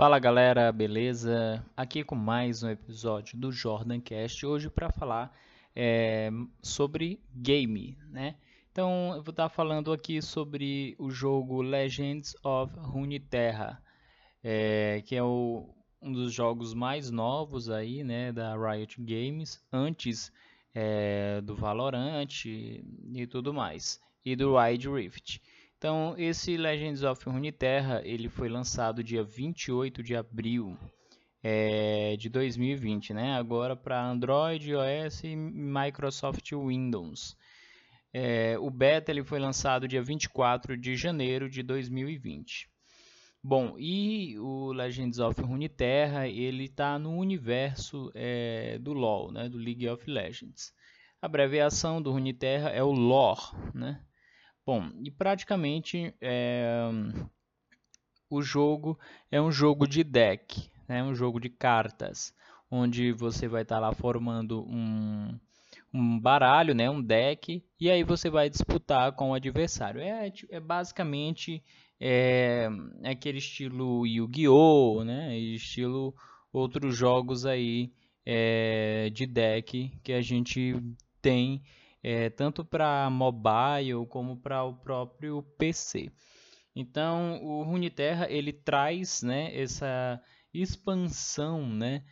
Fala galera, beleza? Aqui com mais um episódio do Jordan Cast, hoje para falar é, sobre game, né? Então eu vou estar falando aqui sobre o jogo Legends of Runeterra, é, que é o, um dos jogos mais novos aí, né, da Riot Games, antes é, do Valorant e tudo mais, e do Wild Rift. Então, esse Legends of Runeterra, ele foi lançado dia 28 de abril é, de 2020, né? Agora para Android, iOS e Microsoft Windows. É, o beta ele foi lançado dia 24 de janeiro de 2020. Bom, e o Legends of Runeterra, ele está no universo é, do LoL, né, do League of Legends. A abreviação do Runeterra é o lore, né? Bom, e praticamente é, o jogo é um jogo de deck, né? um jogo de cartas, onde você vai estar tá lá formando um, um baralho, né? um deck, e aí você vai disputar com o adversário. É, é basicamente é, aquele estilo Yu-Gi-Oh!, né? estilo outros jogos aí é, de deck que a gente tem é, tanto para mobile como para o próprio PC. Então, o Runeterra ele traz né, essa expansão né,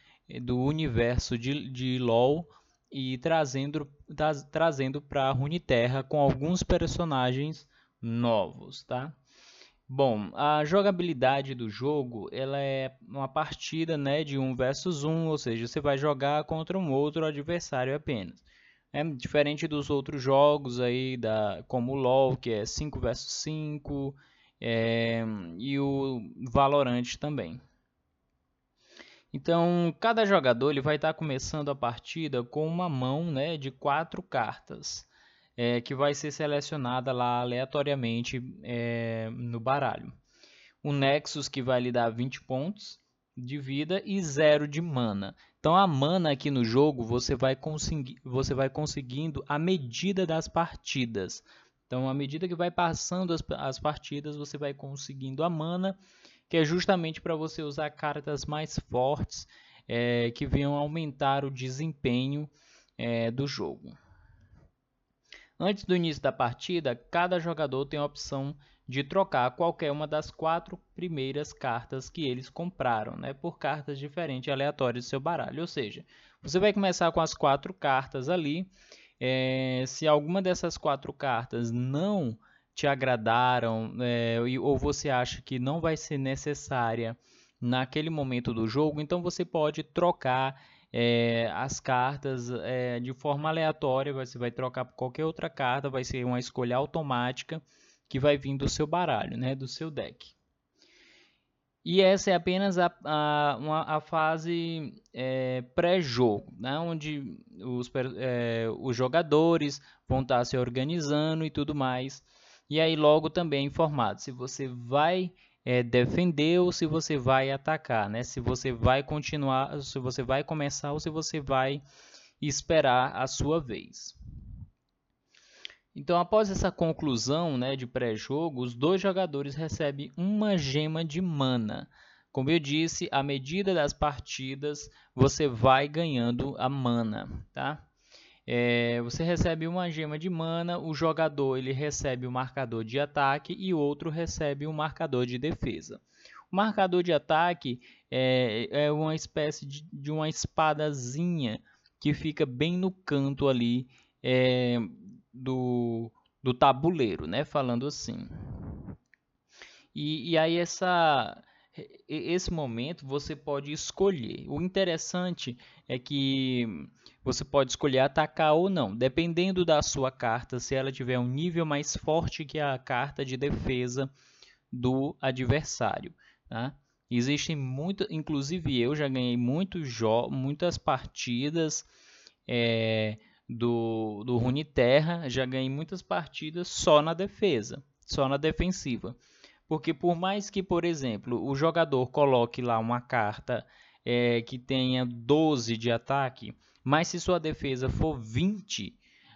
do universo de, de LoL e trazendo, trazendo para Runeterra com alguns personagens novos, tá? Bom, a jogabilidade do jogo ela é uma partida né, de 1 versus 1, ou seja, você vai jogar contra um outro adversário apenas. É diferente dos outros jogos aí, da, como o LoL, que é 5 vs 5, é, e o Valorant também. Então, cada jogador ele vai estar começando a partida com uma mão né, de quatro cartas, é, que vai ser selecionada lá aleatoriamente é, no baralho. O Nexus que vai lhe dar 20 pontos de vida e 0 de mana. Então a mana aqui no jogo você vai, conseguir, você vai conseguindo à medida das partidas. Então à medida que vai passando as, as partidas você vai conseguindo a mana, que é justamente para você usar cartas mais fortes é, que venham aumentar o desempenho é, do jogo. Antes do início da partida, cada jogador tem a opção de trocar qualquer uma das quatro primeiras cartas que eles compraram, né, por cartas diferentes aleatórias do seu baralho. Ou seja, você vai começar com as quatro cartas ali. É, se alguma dessas quatro cartas não te agradaram é, ou você acha que não vai ser necessária naquele momento do jogo, então você pode trocar é, as cartas é, de forma aleatória. Você vai trocar por qualquer outra carta, vai ser uma escolha automática que vai vir do seu baralho, né, do seu deck. E essa é apenas a, a, uma, a fase é, pré-jogo, né, onde os, é, os jogadores vão estar se organizando e tudo mais. E aí logo também é informado se você vai é, defender ou se você vai atacar, né? se você vai continuar, se você vai começar ou se você vai esperar a sua vez. Então, após essa conclusão né, de pré-jogo, os dois jogadores recebem uma gema de mana. Como eu disse, à medida das partidas, você vai ganhando a mana. Tá? É, você recebe uma gema de mana, o jogador ele recebe o marcador de ataque e outro recebe o marcador de defesa. O marcador de ataque é, é uma espécie de, de, uma espadazinha que fica bem no canto ali é, do, do tabuleiro, né? Falando assim. E, e aí essa esse momento você pode escolher. O interessante é que você pode escolher atacar ou não, dependendo da sua carta, se ela tiver um nível mais forte que a carta de defesa do adversário. Tá? Existem muito, inclusive eu já ganhei muitos muitas partidas é, do, do Runeterra, já ganhei muitas partidas só na defesa, só na defensiva. Porque por mais que, por exemplo, o jogador coloque lá uma carta é, que tenha 12 de ataque, mas se sua defesa for 20,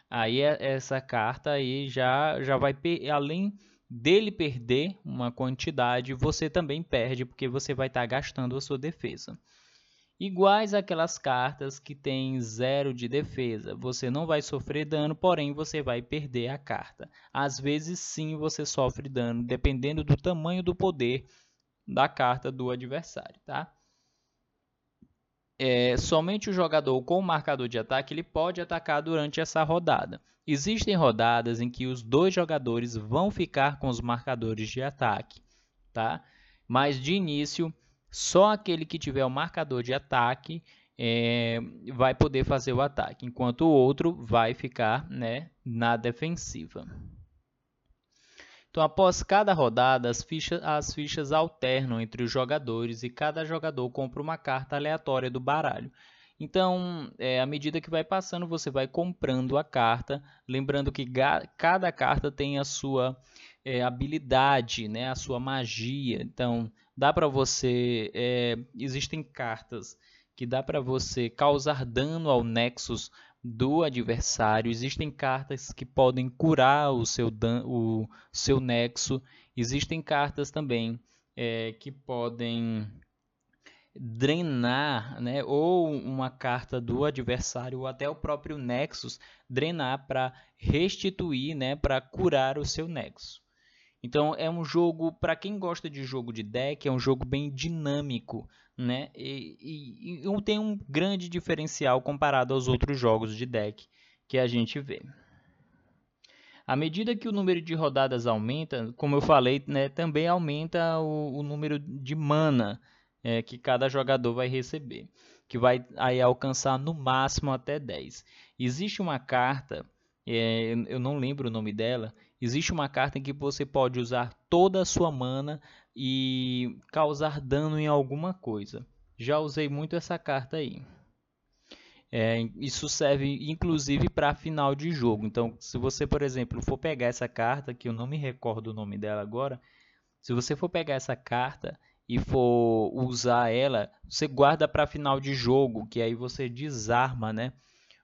aí é, essa carta aí já, já vai, além dele perder uma quantidade, você também perde, porque você vai estar tá gastando a sua defesa. Iguais aquelas cartas que têm zero de defesa. Você não vai sofrer dano, porém você vai perder a carta. Às vezes sim você sofre dano, dependendo do tamanho do poder da carta do adversário, tá? É, somente o jogador com o marcador de ataque ele pode atacar durante essa rodada. Existem rodadas em que os dois jogadores vão ficar com os marcadores de ataque, tá? Mas de início, só aquele que tiver o marcador de ataque é, vai poder fazer o ataque, enquanto o outro vai ficar né, na defensiva. Então, após cada rodada, as fichas, as fichas alternam entre os jogadores e cada jogador compra uma carta aleatória do baralho. Então, é, à medida que vai passando, você vai comprando a carta, lembrando que cada carta tem a sua é, habilidade, né, a sua magia. Então, dá para você, é, existem cartas que dá para você causar dano ao Nexus do adversário. Existem cartas que podem curar o seu, o seu nexo. Existem cartas também é, que podem drenar, né, ou uma carta do adversário ou até o próprio Nexus drenar para restituir, né, para curar o seu Nexo. Então é um jogo para quem gosta de jogo de deck, é um jogo bem dinâmico, né? E, e, e tem um grande diferencial comparado aos outros jogos de deck que a gente vê. À medida que o número de rodadas aumenta, como eu falei, né, também aumenta o, o número de mana é, que cada jogador vai receber, que vai aí alcançar no máximo até 10. Existe uma carta, é, eu não lembro o nome dela, Existe uma carta em que você pode usar toda a sua mana e causar dano em alguma coisa. Já usei muito essa carta aí. É, isso serve inclusive para final de jogo. Então, se você, por exemplo, for pegar essa carta, que eu não me recordo o nome dela agora, se você for pegar essa carta e for usar ela, você guarda para final de jogo, que aí você desarma, né,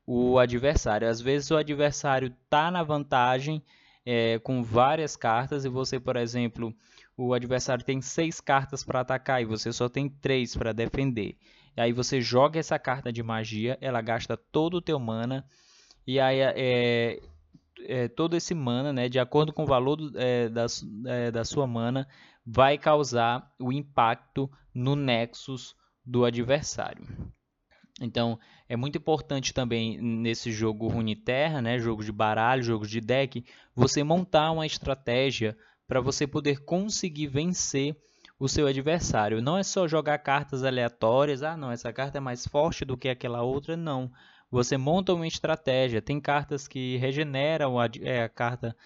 o adversário. Às vezes o adversário está na vantagem é, com várias cartas e você, por exemplo, o adversário tem seis cartas para atacar e você só tem três para defender. E aí você joga essa carta de magia, ela gasta todo o teu mana e aí é, é, todo esse mana, né, de acordo com o valor do, é, da, é, da sua mana, vai causar o impacto no nexus do adversário. Então, é muito importante também nesse jogo Runeterra, né, jogo de baralho, jogo de deck, você montar uma estratégia para você poder conseguir vencer o seu adversário. Não é só jogar cartas aleatórias, ah, não, essa carta é mais forte do que aquela outra, não. Você monta uma estratégia. Tem cartas que regeneram a, é, a carta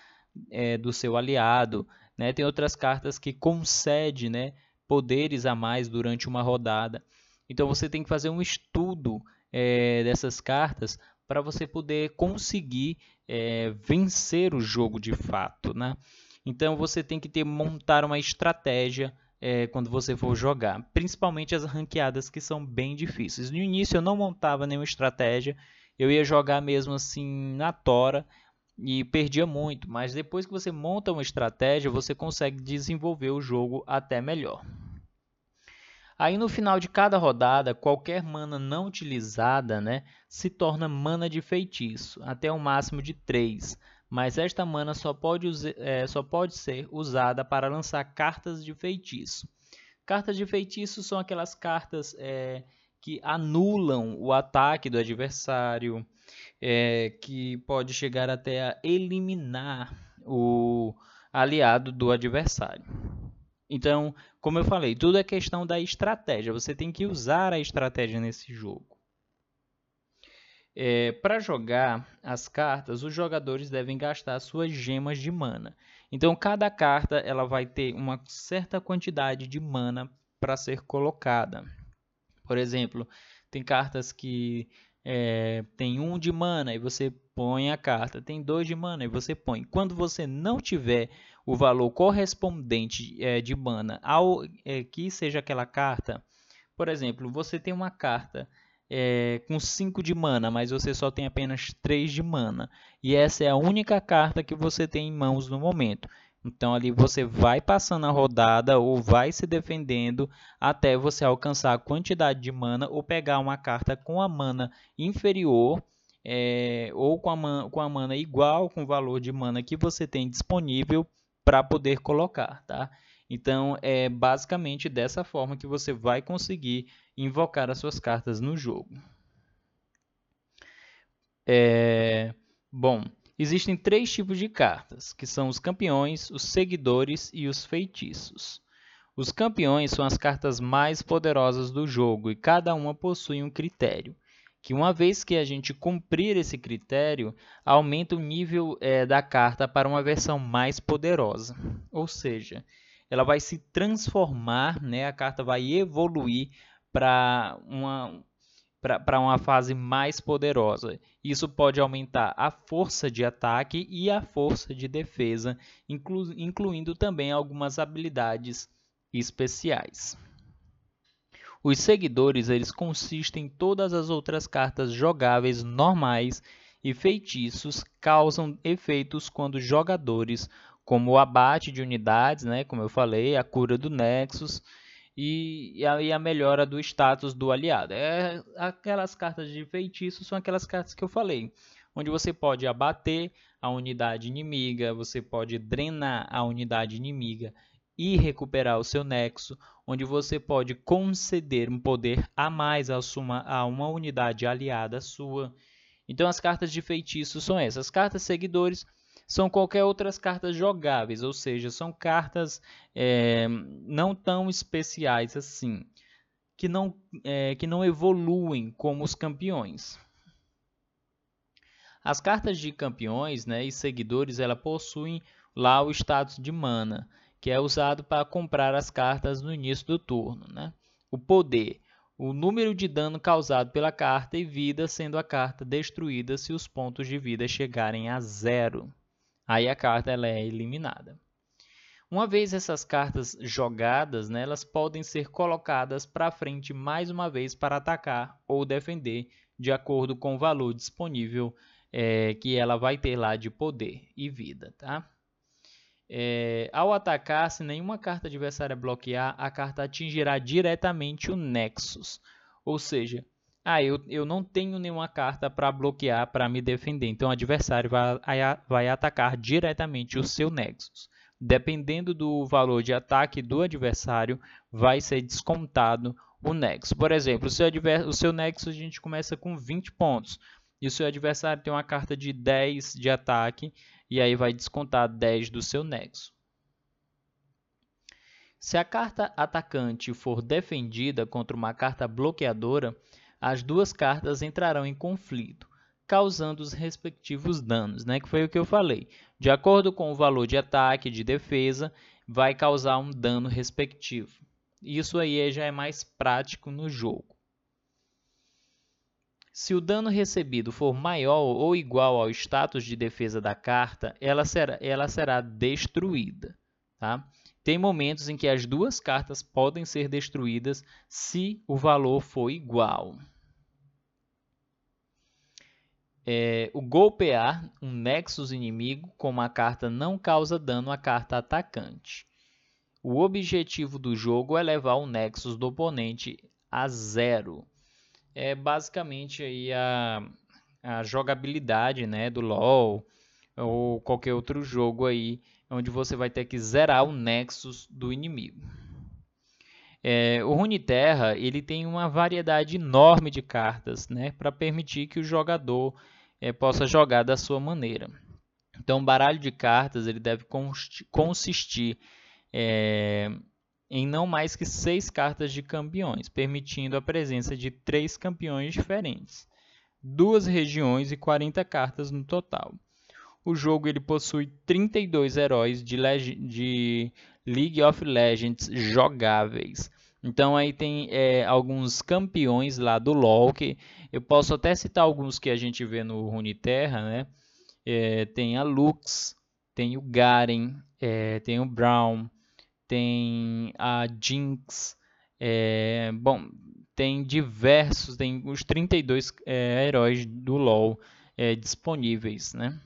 é, do seu aliado, né? Tem outras cartas que concedem, né, poderes a mais durante uma rodada. Então você tem que fazer um estudo é, dessas cartas para você poder conseguir é, vencer o jogo de fato, né? Então você tem que ter montar uma estratégia é, quando você for jogar, principalmente as ranqueadas que são bem difíceis. No início eu não montava nenhuma estratégia, eu ia jogar mesmo assim na tora e perdia muito, mas depois que você monta uma estratégia, você consegue desenvolver o jogo até melhor. Aí no final de cada rodada, qualquer mana não utilizada né, se torna mana de feitiço, até um máximo de 3. Mas esta mana só pode, é, só pode ser usada para lançar cartas de feitiço. Cartas de feitiço são aquelas cartas é, que anulam o ataque do adversário, é, que pode chegar até a eliminar o aliado do adversário. Então, como eu falei, tudo é questão da estratégia. Você tem que usar a estratégia nesse jogo. É, Para jogar as cartas, os jogadores devem gastar suas gemas de mana. Então, cada carta ela vai ter uma certa quantidade de mana para ser colocada. Por exemplo, tem cartas que é, tem um de mana e você põe a carta, tem dois de mana e você põe. Quando você não tiver o valor correspondente é, de mana ao é, que seja aquela carta. Por exemplo, você tem uma carta é, com 5 de mana, mas você só tem apenas 3 de mana. E essa é a única carta que você tem em mãos no momento. Então ali você vai passando a rodada ou vai se defendendo até você alcançar a quantidade de mana ou pegar uma carta com a mana inferior é, ou com a, mana, com a mana igual com o valor de mana que você tem disponível para poder colocar, tá? Então é basicamente dessa forma que você vai conseguir invocar as suas cartas no jogo. É, bom, Existem três tipos de cartas, que são os campeões, os seguidores e os feitiços. Os campeões são as cartas mais poderosas do jogo e cada uma possui um critério, que uma vez que a gente cumprir esse critério, aumenta o nível é, da carta para uma versão mais poderosa. Ou seja, ela vai se transformar, né? a carta vai evoluir para uma, para uma fase mais poderosa. Isso pode aumentar a força de ataque e a força de defesa, inclu incluindo também algumas habilidades especiais. Os seguidores eles consistem em todas as outras cartas jogáveis normais e feitiços causam efeitos quando jogadores, como o abate de unidades, né, como eu falei, a cura do Nexus, e, e, a, e a melhora do status do aliado. É, aquelas cartas de feitiço são aquelas cartas que eu falei, onde você pode abater a unidade inimiga, você pode drenar a unidade inimiga e recuperar o seu nexo, onde você pode conceder um poder a mais a, a uma unidade aliada sua. Então as cartas de feitiço são essas. As cartas seguidores são qualquer outras cartas jogáveis, ou seja, são cartas é, não tão especiais assim, que não, é, que não evoluem como os campeões. As cartas de campeões né, e seguidores ela possuem lá o status de mana, que é usado para comprar as cartas no início do turno. Né? O poder, o número de dano causado pela carta e vida, sendo a carta destruída se os pontos de vida chegarem a zero aí a carta ela é eliminada. Uma vez essas cartas jogadas, né, elas podem ser colocadas para frente mais uma vez para atacar ou defender, de acordo com o valor disponível é, que ela vai ter lá de poder e vida. Tá? É, ao atacar, se nenhuma carta adversária bloquear, a carta atingirá diretamente o Nexus, ou seja, ah, eu, eu não tenho nenhuma carta para bloquear para me defender. Então o adversário vai, vai atacar diretamente o seu Nexus. Dependendo do valor de ataque do adversário, vai ser descontado o Nexus. Por exemplo, o seu, o seu Nexus a gente começa com 20 pontos. E o seu adversário tem uma carta de 10 de ataque. E aí vai descontar 10 do seu Nexus. Se a carta atacante for defendida contra uma carta bloqueadora, as duas cartas entrarão em conflito, causando os respectivos danos, né? que foi o que eu falei. De acordo com o valor de ataque e de defesa, vai causar um dano respectivo. Isso aí já é mais prático no jogo. Se o dano recebido for maior ou igual ao status de defesa da carta, ela será, ela será destruída. Tá? Tem momentos em que as duas cartas podem ser destruídas se o valor for igual é, o golpear um Nexus inimigo com uma carta não causa dano à carta atacante. O objetivo do jogo é levar o Nexus do oponente a zero. É basicamente aí a, a jogabilidade né, do LoL ou qualquer outro jogo aí onde você vai ter que zerar o Nexus do inimigo. É, o Runeterra ele tem uma variedade enorme de cartas né, para permitir que o jogador é, possa jogar da sua maneira. Então, o baralho de cartas ele deve consistir é, em não mais que seis cartas de campeões, permitindo a presença de três campeões diferentes, duas regiões e 40 cartas no total. O jogo ele possui 32 heróis de, de League of Legends jogáveis. Então aí tem é, alguns campeões lá do LoL que eu posso até citar alguns que a gente vê no Runeterra, né? É, tem a Lux, tem o Garen, é, tem o Brown, tem a Jinx, é, bom, tem diversos, tem os 32 é, heróis do LoL é, disponíveis, né?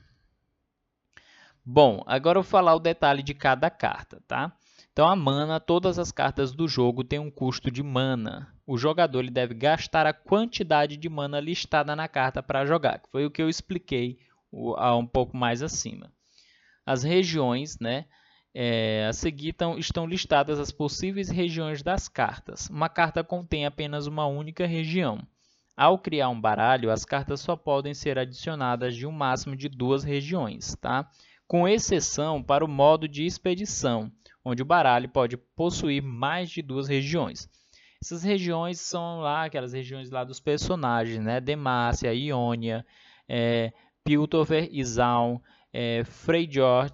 Bom, agora eu vou falar o detalhe de cada carta, tá? Então a mana, todas as cartas do jogo têm um custo de mana. O jogador ele deve gastar a quantidade de mana listada na carta para jogar, que foi o que eu expliquei um pouco mais acima. As regiões, né? É, a seguir estão, estão listadas as possíveis regiões das cartas. Uma carta contém apenas uma única região. Ao criar um baralho, as cartas só podem ser adicionadas de um máximo de duas regiões, tá? com exceção para o modo de expedição, onde o baralho pode possuir mais de duas regiões. Essas regiões são lá aquelas regiões lá dos personagens, né? Demacia, Iônia, é, Piltover, Izaun, é, Freyjord,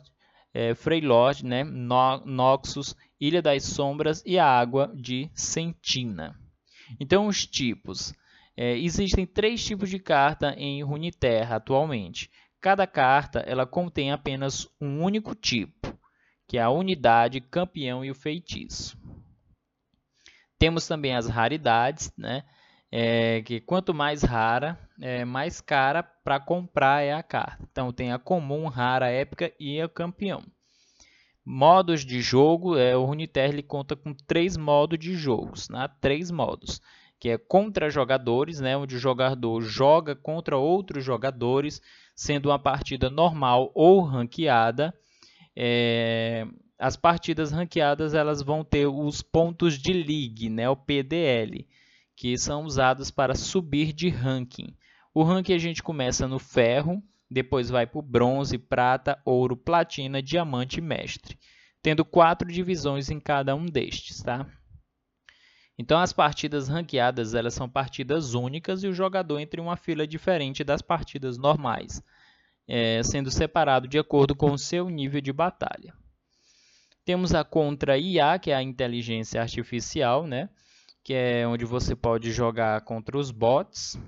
é, Freylord, né? No Noxus, Ilha das Sombras e a Água de Sentina. Então, os tipos. É, existem três tipos de carta em Runeterra atualmente. Cada carta ela contém apenas um único tipo que é a unidade, campeão e o feitiço. Temos também as raridades, né? É, que quanto mais rara, é, mais cara para comprar é a carta. Então tem a comum, rara, épica e a campeão. Modos de jogo, é, o Runeterra conta com três modos de jogos, né? três modos, que é contra jogadores, né? onde o jogador joga contra outros jogadores, sendo uma partida normal ou ranqueada, é, as partidas ranqueadas elas vão ter os pontos de league, né, o PDL, que são usados para subir de ranking. O ranking a gente começa no ferro, depois vai para o bronze, prata, ouro, platina, diamante e mestre, tendo quatro divisões em cada um destes. Tá? Então as partidas ranqueadas elas são partidas únicas e o jogador entra em uma fila diferente das partidas normais é, sendo separado de acordo com o seu nível de batalha. Temos a contra IA, que é a inteligência artificial, né? Que é onde você pode jogar contra os bots.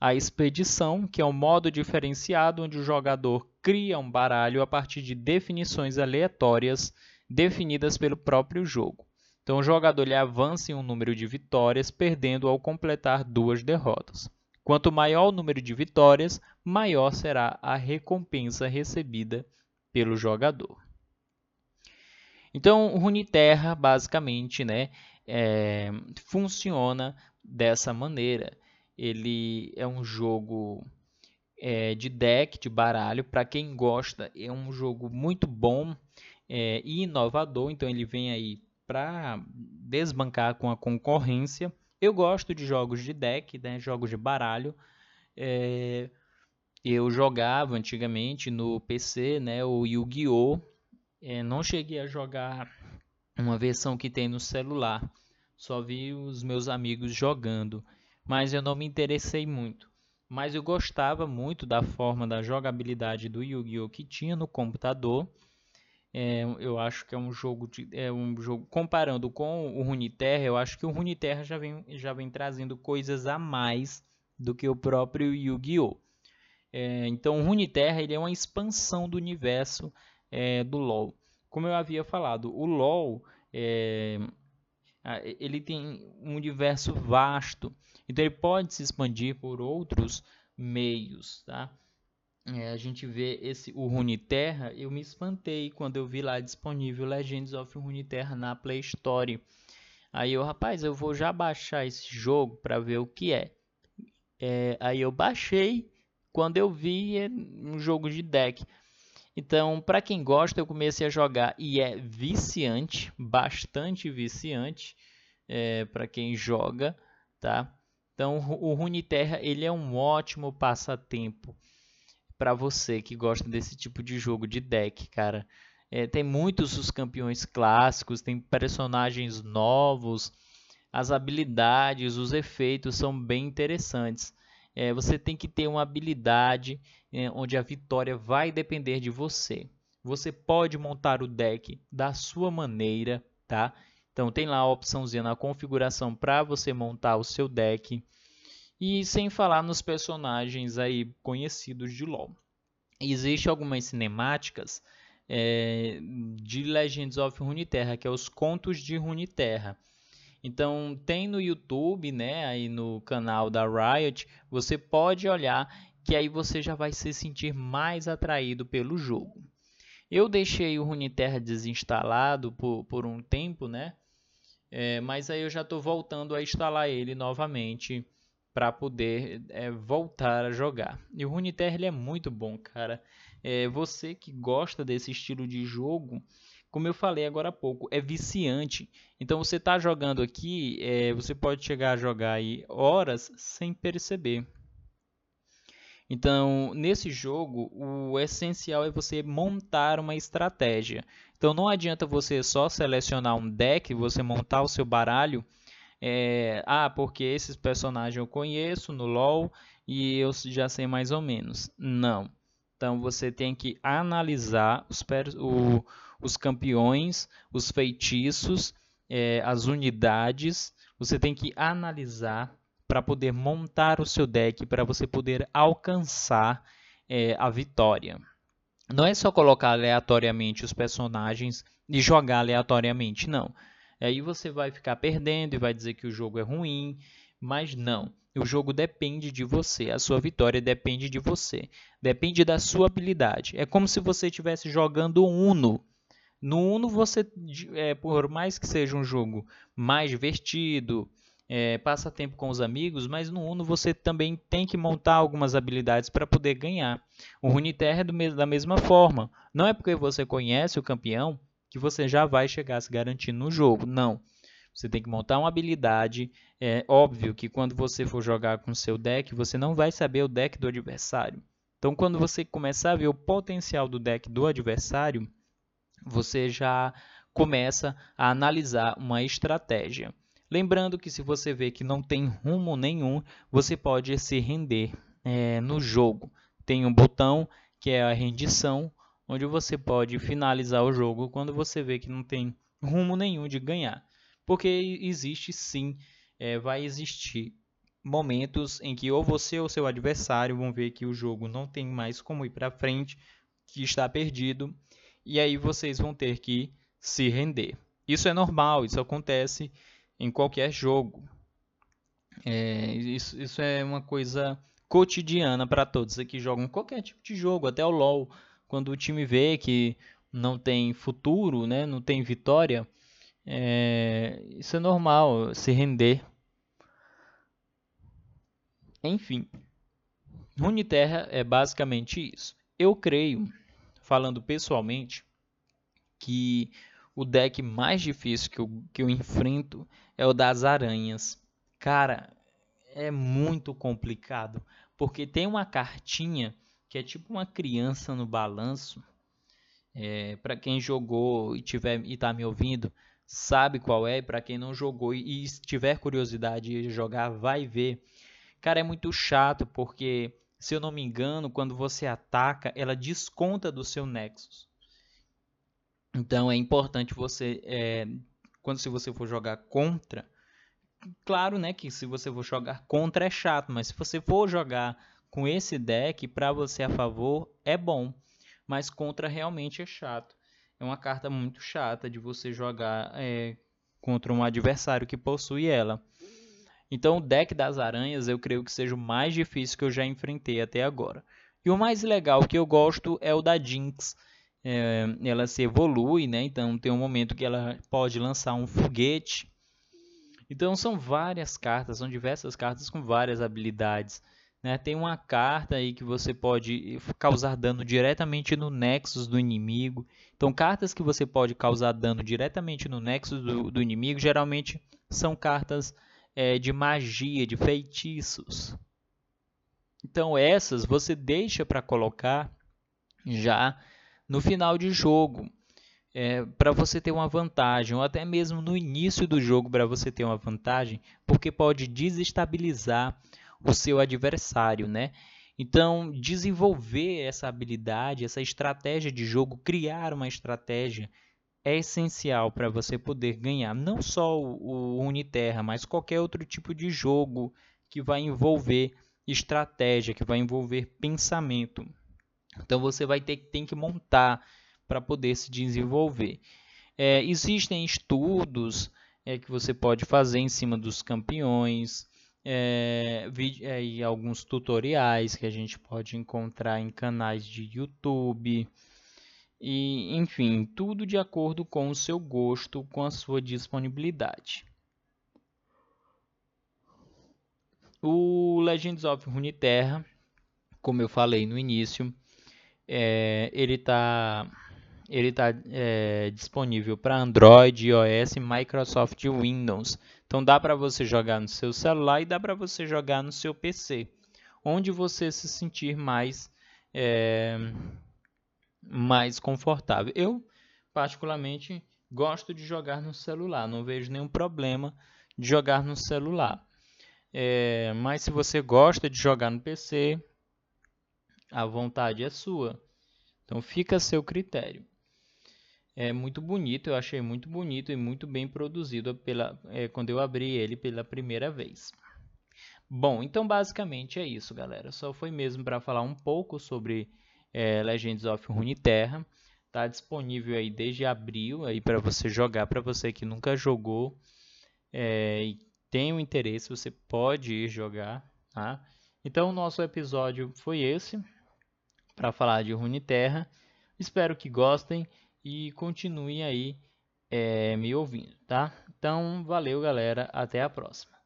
A expedição, que é um modo diferenciado onde o jogador cria um baralho a partir de definições aleatórias definidas pelo próprio jogo. Então o jogador ele avança em um número de vitórias, perdendo ao completar duas derrotas. Quanto maior o número de vitórias, maior será a recompensa recebida pelo jogador. Então, Runeterra, basicamente, né, é, funciona dessa maneira. Ele é um jogo é, de deck, de baralho. Para quem gosta, é um jogo muito bom é, e inovador. Então, ele vem aí para desbancar com a concorrência. Eu gosto de jogos de deck, né, jogos de baralho. É, eu jogava antigamente no PC, né, o Yu-Gi-Oh! Não cheguei a jogar uma versão que tem no celular. Só vi os meus amigos jogando, mas eu não me interessei muito. Mas eu gostava muito da forma da jogabilidade do Yu-Gi-Oh! que tinha no computador é, eu acho que é um jogo de, é um jogo comparando com o Runeterra, eu acho que o Runeterra já vem já vem trazendo coisas a mais do que o próprio Yu-Gi-Oh. É, então o Runeterra ele é uma expansão do universo é, do LoL. Como eu havia falado, o LoL é, ele tem um universo vasto, então ele pode se expandir por outros meios, tá? é, a gente vê esse o Runeterra, eu me espantei quando eu vi lá disponível Legends of Runeterra na Play Store. Aí eu, rapaz, eu vou já baixar esse jogo para ver o que é. é. Aí eu baixei, quando eu vi é um jogo de deck. Então, para quem gosta, eu comecei a jogar e é viciante, bastante viciante é, para quem joga, tá? Então, o Runeterra ele é um ótimo passatempo para você que gosta desse tipo de jogo de deck, cara. É, tem muitos os campeões clássicos, tem personagens novos, as habilidades, os efeitos são bem interessantes. É, você tem que ter uma habilidade é, onde a vitória vai depender de você. Você pode montar o deck da sua maneira, tá? Então tem lá a opçãozinha na configuração para você montar o seu deck. E sem falar nos personagens aí conhecidos de LoL. Existem algumas cinemáticas é, de Legends of Runeterra, que é os contos de Runeterra. Então tem no YouTube, né, aí no canal da Riot, você pode olhar que aí você já vai se sentir mais atraído pelo jogo. Eu deixei o Runeterra desinstalado por, por um tempo, né? É, mas aí eu já estou voltando a instalar ele novamente para poder é, voltar a jogar. E o Runeterra ele é muito bom, cara. É, você que gosta desse estilo de jogo, como eu falei agora há pouco, é viciante. Então você está jogando aqui, é, você pode chegar a jogar aí horas sem perceber. Então, nesse jogo, o essencial é você montar uma estratégia. Então, não adianta você só selecionar um deck, você montar o seu baralho é, ah, porque esses personagens eu conheço no LoL e eu já sei mais ou menos. Não. Então você tem que analisar os, o, os campeões, os feitiços, é, as unidades. Você tem que analisar para poder montar o seu deck, para você poder alcançar é, a vitória. Não é só colocar aleatoriamente os personagens e jogar aleatoriamente, não. Aí você vai ficar perdendo e vai dizer que o jogo é ruim, mas não. O jogo depende de você, a sua vitória depende de você, depende da sua habilidade. É como se você estivesse jogando Uno. No Uno, você, é, por mais que seja um jogo mais divertido, é, passa tempo com os amigos, mas no Uno você também tem que montar algumas habilidades para poder ganhar. O Runeterra é da mesma forma. Não é porque você conhece o campeão que você já vai chegar se garantindo no jogo. Não. Você tem que montar uma habilidade. É óbvio que quando você for jogar com seu deck, você não vai saber o deck do adversário. Então, quando você começar a ver o potencial do deck do adversário, você já começa a analisar uma estratégia. Lembrando que se você vê que não tem rumo nenhum, você pode se render é, no jogo. Tem um botão que é a rendição, onde você pode finalizar o jogo quando você vê que não tem rumo nenhum de ganhar. Porque existe sim, é, vai existir momentos em que ou você ou seu adversário vão ver que o jogo não tem mais como ir para frente, que está perdido, e aí vocês vão ter que se render. Isso é normal, isso acontece em qualquer jogo. É, isso, isso é uma coisa cotidiana para todos que jogam qualquer tipo de jogo, até o LoL quando o time vê que não tem futuro, né, não tem vitória, é, isso é normal, se render. Enfim, Runeterra é basicamente isso. Eu creio, falando pessoalmente, que o deck mais difícil que eu, que eu enfrento é o das aranhas. Cara, é muito complicado, porque tem uma cartinha que é tipo uma criança no balanço. É, para quem jogou e tiver e tá me ouvindo, sabe qual é. Para quem não jogou e, e tiver curiosidade de jogar, vai ver. Cara, é muito chato porque, se eu não me engano, quando você ataca, ela desconta do seu Nexus. Então é importante você, é, quando se você for jogar contra, claro, né, que se você for jogar contra é chato, mas se você for jogar com esse deck, para você a favor, é bom, mas contra realmente é chato. É uma carta muito chata de você jogar é, contra um adversário que possui ela. Então, o deck das aranhas eu creio que seja o mais difícil que eu já enfrentei até agora. E o mais legal que eu gosto é o da Jinx. É, ela se evolui, né? Então tem um momento que ela pode lançar um foguete. Então são várias cartas, são diversas cartas com várias habilidades. Né? Tem uma carta aí que você pode causar dano diretamente no nexus do inimigo. Então, cartas que você pode causar dano diretamente no nexus do, do inimigo geralmente são cartas é, de magia, de feitiços. Então, essas você deixa para colocar já no final de jogo. É, para você ter uma vantagem, ou até mesmo no início do jogo para você ter uma vantagem, porque pode desestabilizar o seu adversário, né? Então, desenvolver essa habilidade, essa estratégia de jogo, criar uma estratégia é essencial para você poder ganhar não só o Uniterra, mas qualquer outro tipo de jogo que vai envolver estratégia, que vai envolver pensamento. Então você vai ter tem que montar para poder se desenvolver. É, existem estudos é, que você pode fazer em cima dos campeões, é, é, e alguns tutoriais que a gente pode encontrar em canais de YouTube. E enfim, tudo de acordo com o seu gosto, com a sua disponibilidade. O Legends of Runeterra, como eu falei no início, é, ele está ele tá, é, disponível para Android, iOS, Microsoft Windows. Então dá para você jogar no seu celular e dá para você jogar no seu PC, onde você se sentir mais é, mais confortável. Eu particularmente gosto de jogar no celular, não vejo nenhum problema de jogar no celular. É, mas se você gosta de jogar no PC, a vontade é sua. Então fica a seu critério. É muito bonito, eu achei muito bonito e muito bem produzido pela, é, quando eu abri ele pela primeira vez. Bom, então basicamente é isso, galera. Só foi mesmo para falar um pouco sobre é, Legends of Runeterra. Está disponível aí desde abril aí para você jogar, para você que nunca jogou é, e tem um interesse, você pode ir jogar. Tá? Então, o nosso episódio foi esse para falar de Runeterra. Espero que gostem e continuem aí é, me ouvindo, tá? Então, valeu, galera. Até a próxima.